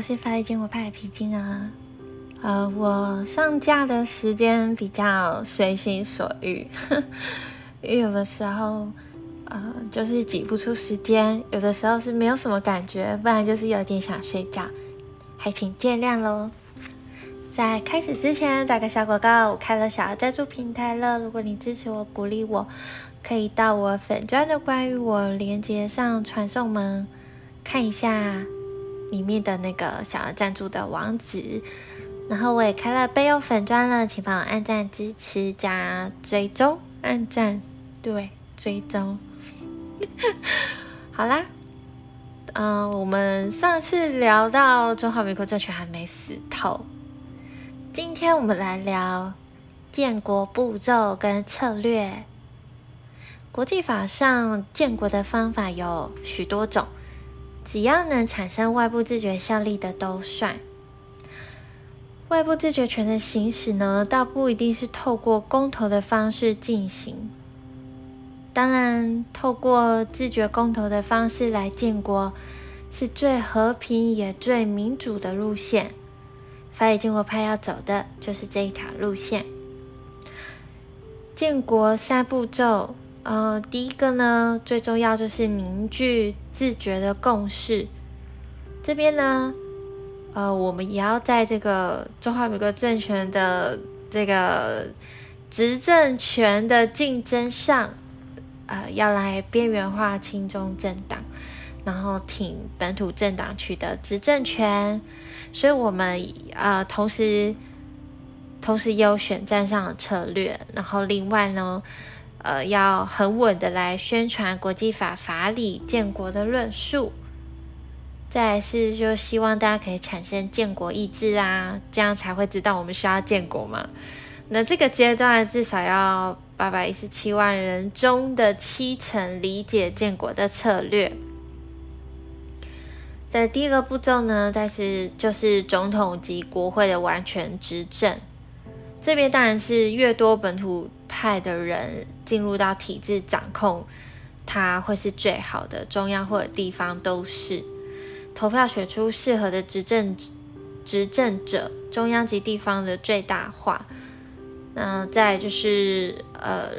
我是法律经国派的皮筋啊。呃，我上架的时间比较随心所欲，因为有的时候呃就是挤不出时间，有的时候是没有什么感觉，不然就是有点想睡觉，还请见谅喽。在开始之前打个小广告，我开了小额赞助平台了。如果你支持我、鼓励我，可以到我粉砖的关于我连接上传送门看一下里面的那个想要赞助的网址。然后我也开了备用粉砖了，请帮我按赞支持加追踪，按赞对追踪。好啦，嗯，我们上次聊到中华民国政权还没死透。今天我们来聊建国步骤跟策略。国际法上建国的方法有许多种，只要能产生外部自觉效力的都算。外部自觉权的行使呢，倒不一定是透过公投的方式进行。当然，透过自觉公投的方式来建国，是最和平也最民主的路线。法理建国派要走的就是这一条路线。建国三步骤，呃，第一个呢，最重要就是凝聚自觉的共识。这边呢，呃，我们也要在这个中华民国政权的这个执政权的竞争上，呃，要来边缘化亲中政党，然后挺本土政党取得执政权。所以，我们呃，同时同时也有选战上的策略，然后另外呢，呃，要很稳的来宣传国际法法理建国的论述。再是，就希望大家可以产生建国意志啊，这样才会知道我们需要建国嘛。那这个阶段至少要八百一十七万人中的七成理解建国的策略。在第一个步骤呢，但是就是总统及国会的完全执政。这边当然是越多本土派的人进入到体制掌控，它会是最好的。中央或者地方都是投票选出适合的执政执政者，中央及地方的最大化。那再就是呃，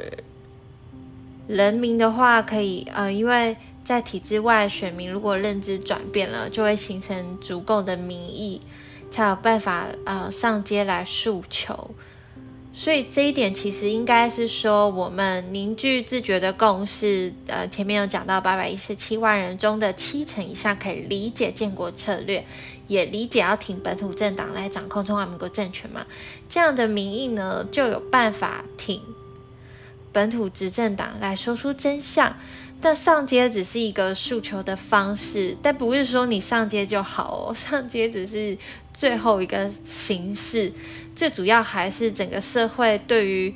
人民的话可以呃，因为。在体制外，选民如果认知转变了，就会形成足够的民意，才有办法呃上街来诉求。所以这一点其实应该是说，我们凝聚自觉的共识。呃，前面有讲到八百一十七万人中的七成以上可以理解建国策略，也理解要挺本土政党来掌控中华民国政权嘛。这样的民意呢，就有办法挺本土执政党来说出真相。但上街只是一个诉求的方式，但不是说你上街就好哦。上街只是最后一个形式，最主要还是整个社会对于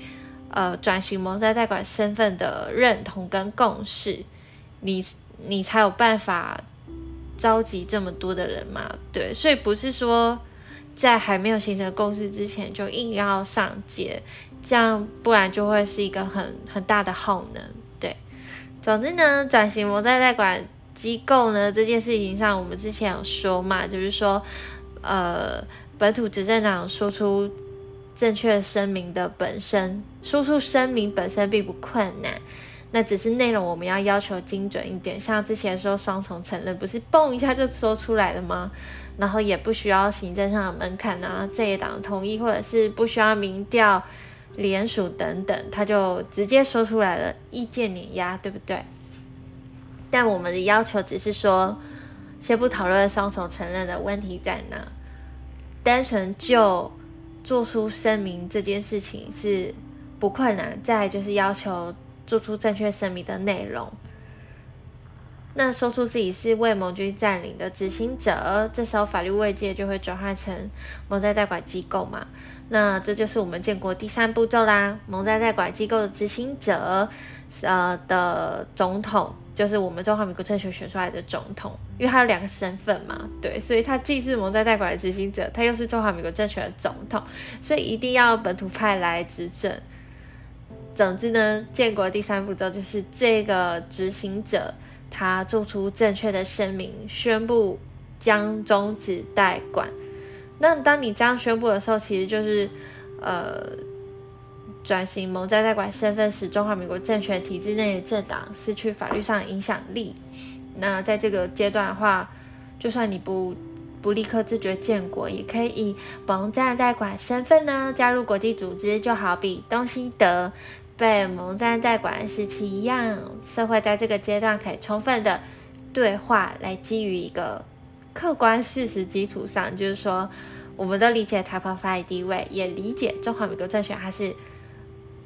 呃转型蒙在代管身份的认同跟共识，你你才有办法召集这么多的人嘛？对，所以不是说在还没有形成共识之前就硬要上街，这样不然就会是一个很很大的耗能。总之呢，转型模在代管机构呢这件事情上，我们之前有说嘛，就是说，呃，本土执政党说出正确声明的本身，说出声明本身并不困难，那只是内容我们要要求精准一点。像之前说双重承认，不是蹦一下就说出来了吗？然后也不需要行政上的门槛啊，这一党同意，或者是不需要民调。联署等等，他就直接说出来了，意见碾压，对不对？但我们的要求只是说，先不讨论双重承认的问题在哪，单纯就做出声明这件事情是不困难。再就是要求做出正确声明的内容。那说出自己是为盟军占领的执行者，这时候法律慰藉就会转换成盟在代管机构嘛？那这就是我们建国第三步骤啦。蒙在代管机构的执行者，呃的总统，就是我们中华民国政权选出来的总统，因为他有两个身份嘛，对，所以他既是蒙在代管的执行者，他又是中华民国政权的总统，所以一定要本土派来执政。总之呢，建国第三步骤就是这个执行者他做出正确的声明，宣布将终止代管。那当你这样宣布的时候，其实就是呃，转型蒙在代管身份，使中华民国政权体制内的政党失去法律上影响力。那在这个阶段的话，就算你不不立刻自觉建国，也可以以蒙在代管身份呢加入国际组织，就好比东西德被蒙在代管时期一样。社会在这个阶段可以充分的对话，来基于一个。客观事实基础上，就是说，我们都理解台澎法理地位，也理解中华民国政权它是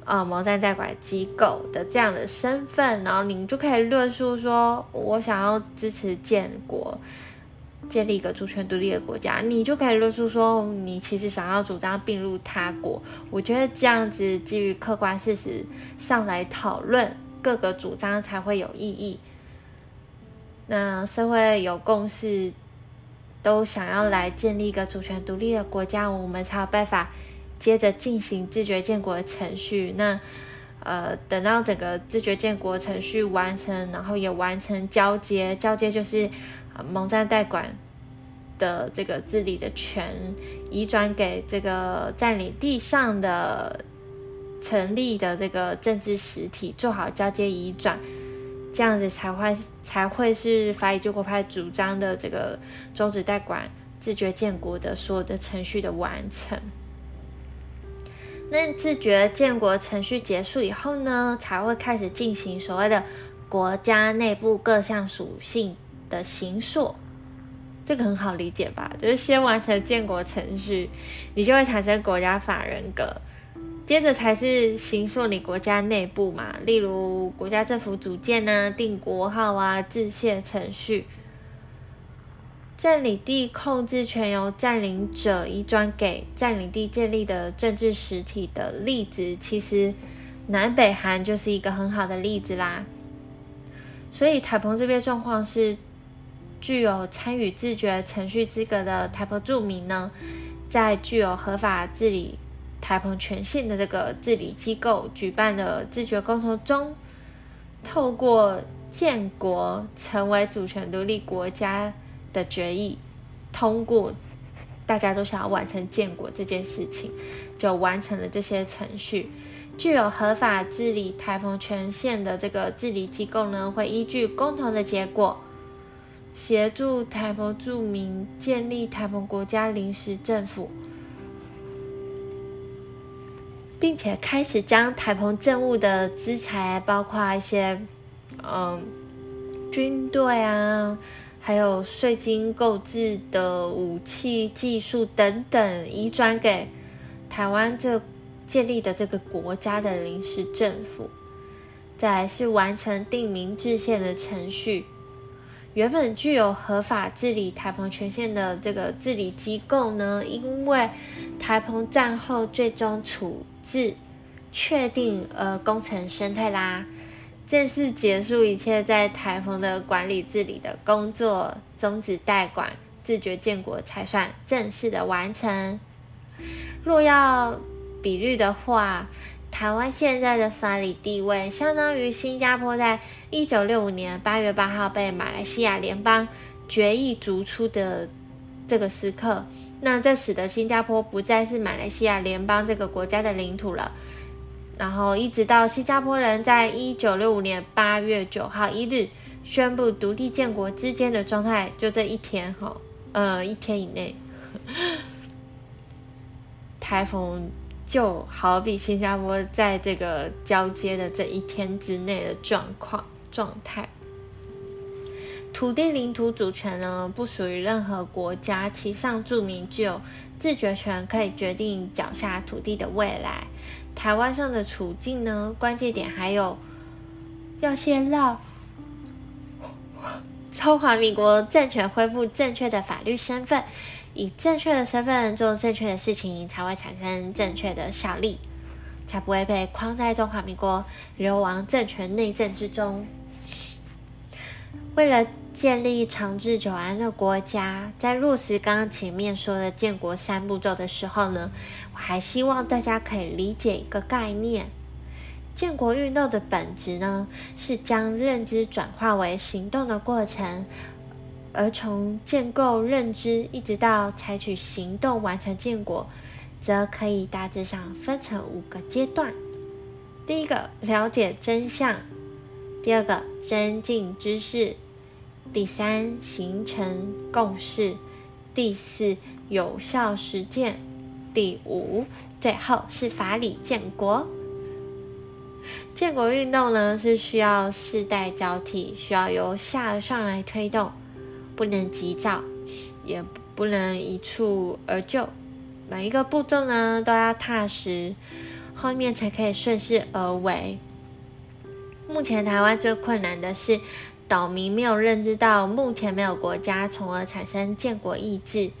呃毛战代管机构的这样的身份，然后您就可以论述说，我想要支持建国，建立一个主权独立的国家，你就可以论述说，你其实想要主张并入他国。我觉得这样子基于客观事实上来讨论各个主张才会有意义。那社会有共识。都想要来建立一个主权独立的国家，我们才有办法接着进行自觉建国的程序。那呃，等到整个自觉建国程序完成，然后也完成交接，交接就是蒙占代管的这个治理的权移转给这个占领地上的成立的这个政治实体，做好交接移转。这样子才会才会是法以救国派主张的这个终止代管、自觉建国的所有的程序的完成。那自觉建国程序结束以后呢，才会开始进行所谓的国家内部各项属性的形塑。这个很好理解吧？就是先完成建国程序，你就会产生国家法人格。接着才是行塑你国家内部嘛，例如国家政府组建啊、定国号啊、制宪程序。占领地控制权由占领者移转给占领地建立的政治实体的例子，其实南北韩就是一个很好的例子啦。所以台澎这边状况是，具有参与自觉程序资格的台澎住民呢，在具有合法治理。台澎全县的这个治理机构举办的自觉沟通中，透过建国成为主权独立国家的决议通过，大家都想要完成建国这件事情，就完成了这些程序。具有合法治理台澎全县的这个治理机构呢，会依据共同的结果，协助台澎住民建立台澎国家临时政府。并且开始将台澎政务的资财，包括一些嗯军队啊，还有税金购置的武器、技术等等，移转给台湾这建立的这个国家的临时政府。再是完成定名制宪的程序。原本具有合法治理台澎权限的这个治理机构呢，因为台澎战后最终处置确定，呃，功成身退啦，正式结束一切在台风的管理治理的工作，终止代管，自觉建国才算正式的完成。若要比率的话。台湾现在的法理地位，相当于新加坡在一九六五年八月八号被马来西亚联邦决议逐出的这个时刻。那这使得新加坡不再是马来西亚联邦这个国家的领土了。然后一直到新加坡人在一九六五年八月九号一日宣布独立建国之间的状态，就这一天哈，呃，一天以内，台风。就好比新加坡在这个交接的这一天之内的状况状态，土地领土主权呢不属于任何国家，其上住民具有自决权，可以决定脚下土地的未来。台湾上的处境呢，关键点还有要先让 中华民国政权恢复正确的法律身份。以正确的身份做正确的事情，才会产生正确的效力，才不会被框在中华民国流亡政权内政之中。为了建立长治久安的国家，在落实刚刚前面说的建国三步骤的时候呢，我还希望大家可以理解一个概念：建国运动的本质呢，是将认知转化为行动的过程。而从建构认知一直到采取行动完成建国，则可以大致上分成五个阶段。第一个，了解真相；第二个，增进知识；第三，形成共识；第四，有效实践；第五，最后是法理建国。建国运动呢，是需要世代交替，需要由下而上来推动，不能急躁，也不能一蹴而就。每一个步骤呢，都要踏实，后面才可以顺势而为。目前台湾最困难的是，岛民没有认知到目前没有国家，从而产生建国意志，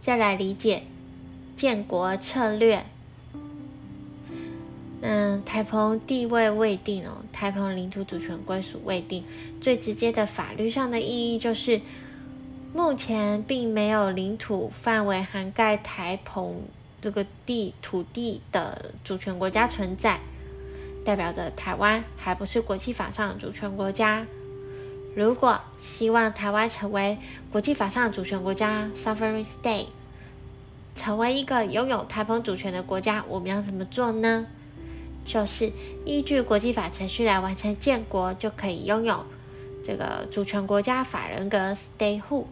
再来理解建国策略。嗯，台澎地位未定哦，台澎领土主权归属未定。最直接的法律上的意义就是，目前并没有领土范围涵盖台澎这个地土地的主权国家存在，代表着台湾还不是国际法上主权国家。如果希望台湾成为国际法上主权国家 （sovereign state），成为一个拥有台澎主权的国家，我们要怎么做呢？就是依据国际法程序来完成建国，就可以拥有这个主权国家法人格 （statehood）。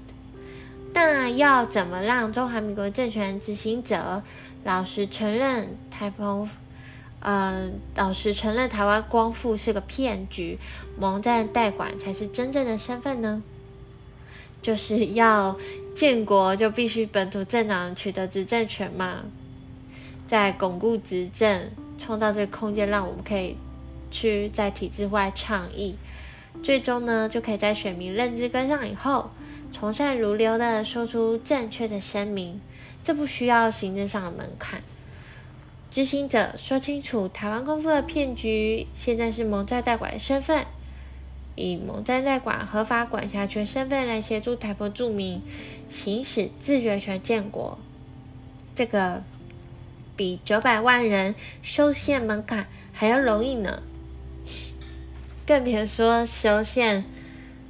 那要怎么让中华民国政权执行者老实承认台澎，呃，老实承认台湾光复是个骗局，蒙在代管才是真正的身份呢？就是要建国就必须本土政党取得执政权嘛，在巩固执政。创造这个空间，让我们可以去在体制外倡议，最终呢，就可以在选民认知跟上以后，从善如流的说出正确的声明。这不需要行政上的门槛，执行者说清楚台湾功夫的骗局，现在是蒙在代管的身份，以蒙在代管合法管辖权身份来协助台澎住民行使自决权建国，这个。比九百万人修宪门槛还要容易呢，更别说修宪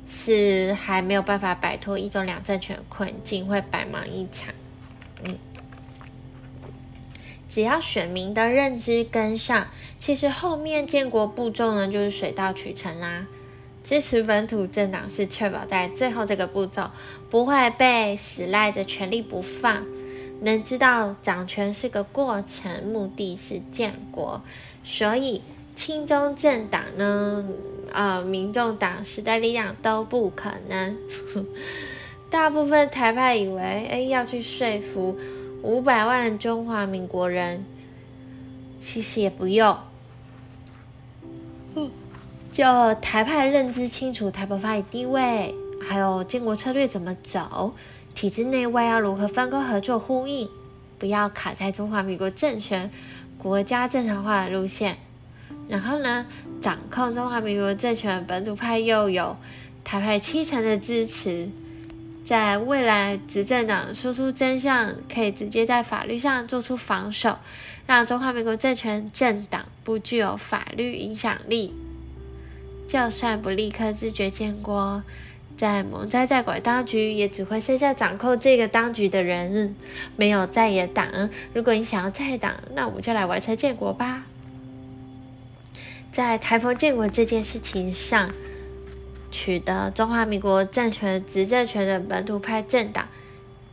是还没有办法摆脱一中两政权困境，会白忙一场。嗯，只要选民的认知跟上，其实后面建国步骤呢就是水到渠成啦。支持本土政党是确保在最后这个步骤不会被死赖着权力不放。能知道掌权是个过程，目的是建国，所以亲中政党呢，呃，民众党、时代力量都不可能。大部分台派以为，哎，要去说服五百万中华民国人，其实也不用。就台派认知清楚台北法理地位，还有建国策略怎么走。体制内外要如何分工合作呼应，不要卡在中华民国政权、国家正常化的路线。然后呢，掌控中华民国政权本土派又有台派七成的支持，在未来执政党说出真相，可以直接在法律上做出防守，让中华民国政权政党不具有法律影响力。就算不立刻自觉建国。在蒙在在管当局，也只会剩下掌控这个当局的人，没有在野党。如果你想要在党，那我们就来完成建国吧。在台风建国这件事情上，取得中华民国政权执政权的本土派政党，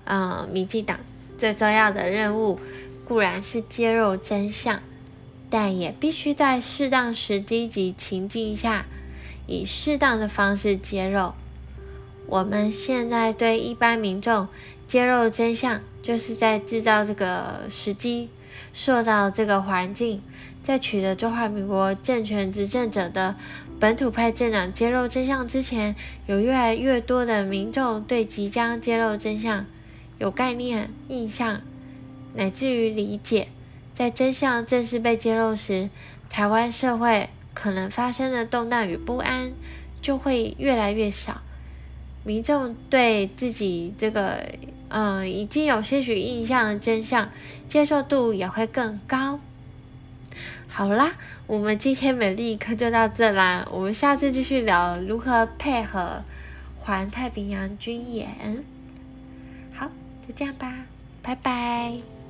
嗯，民进党最重要的任务固然是揭露真相，但也必须在适当时机及情境下，以适当的方式揭露。我们现在对一般民众揭露真相，就是在制造这个时机，塑造这个环境。在取得中华民国政权执政者的本土派政党揭露真相之前，有越来越多的民众对即将揭露真相有概念、印象，乃至于理解。在真相正式被揭露时，台湾社会可能发生的动荡与不安就会越来越少。民众对自己这个嗯已经有些许印象的真相接受度也会更高。好啦，我们今天美丽课就到这啦，我们下次继续聊如何配合环太平洋军演。好，就这样吧，拜拜。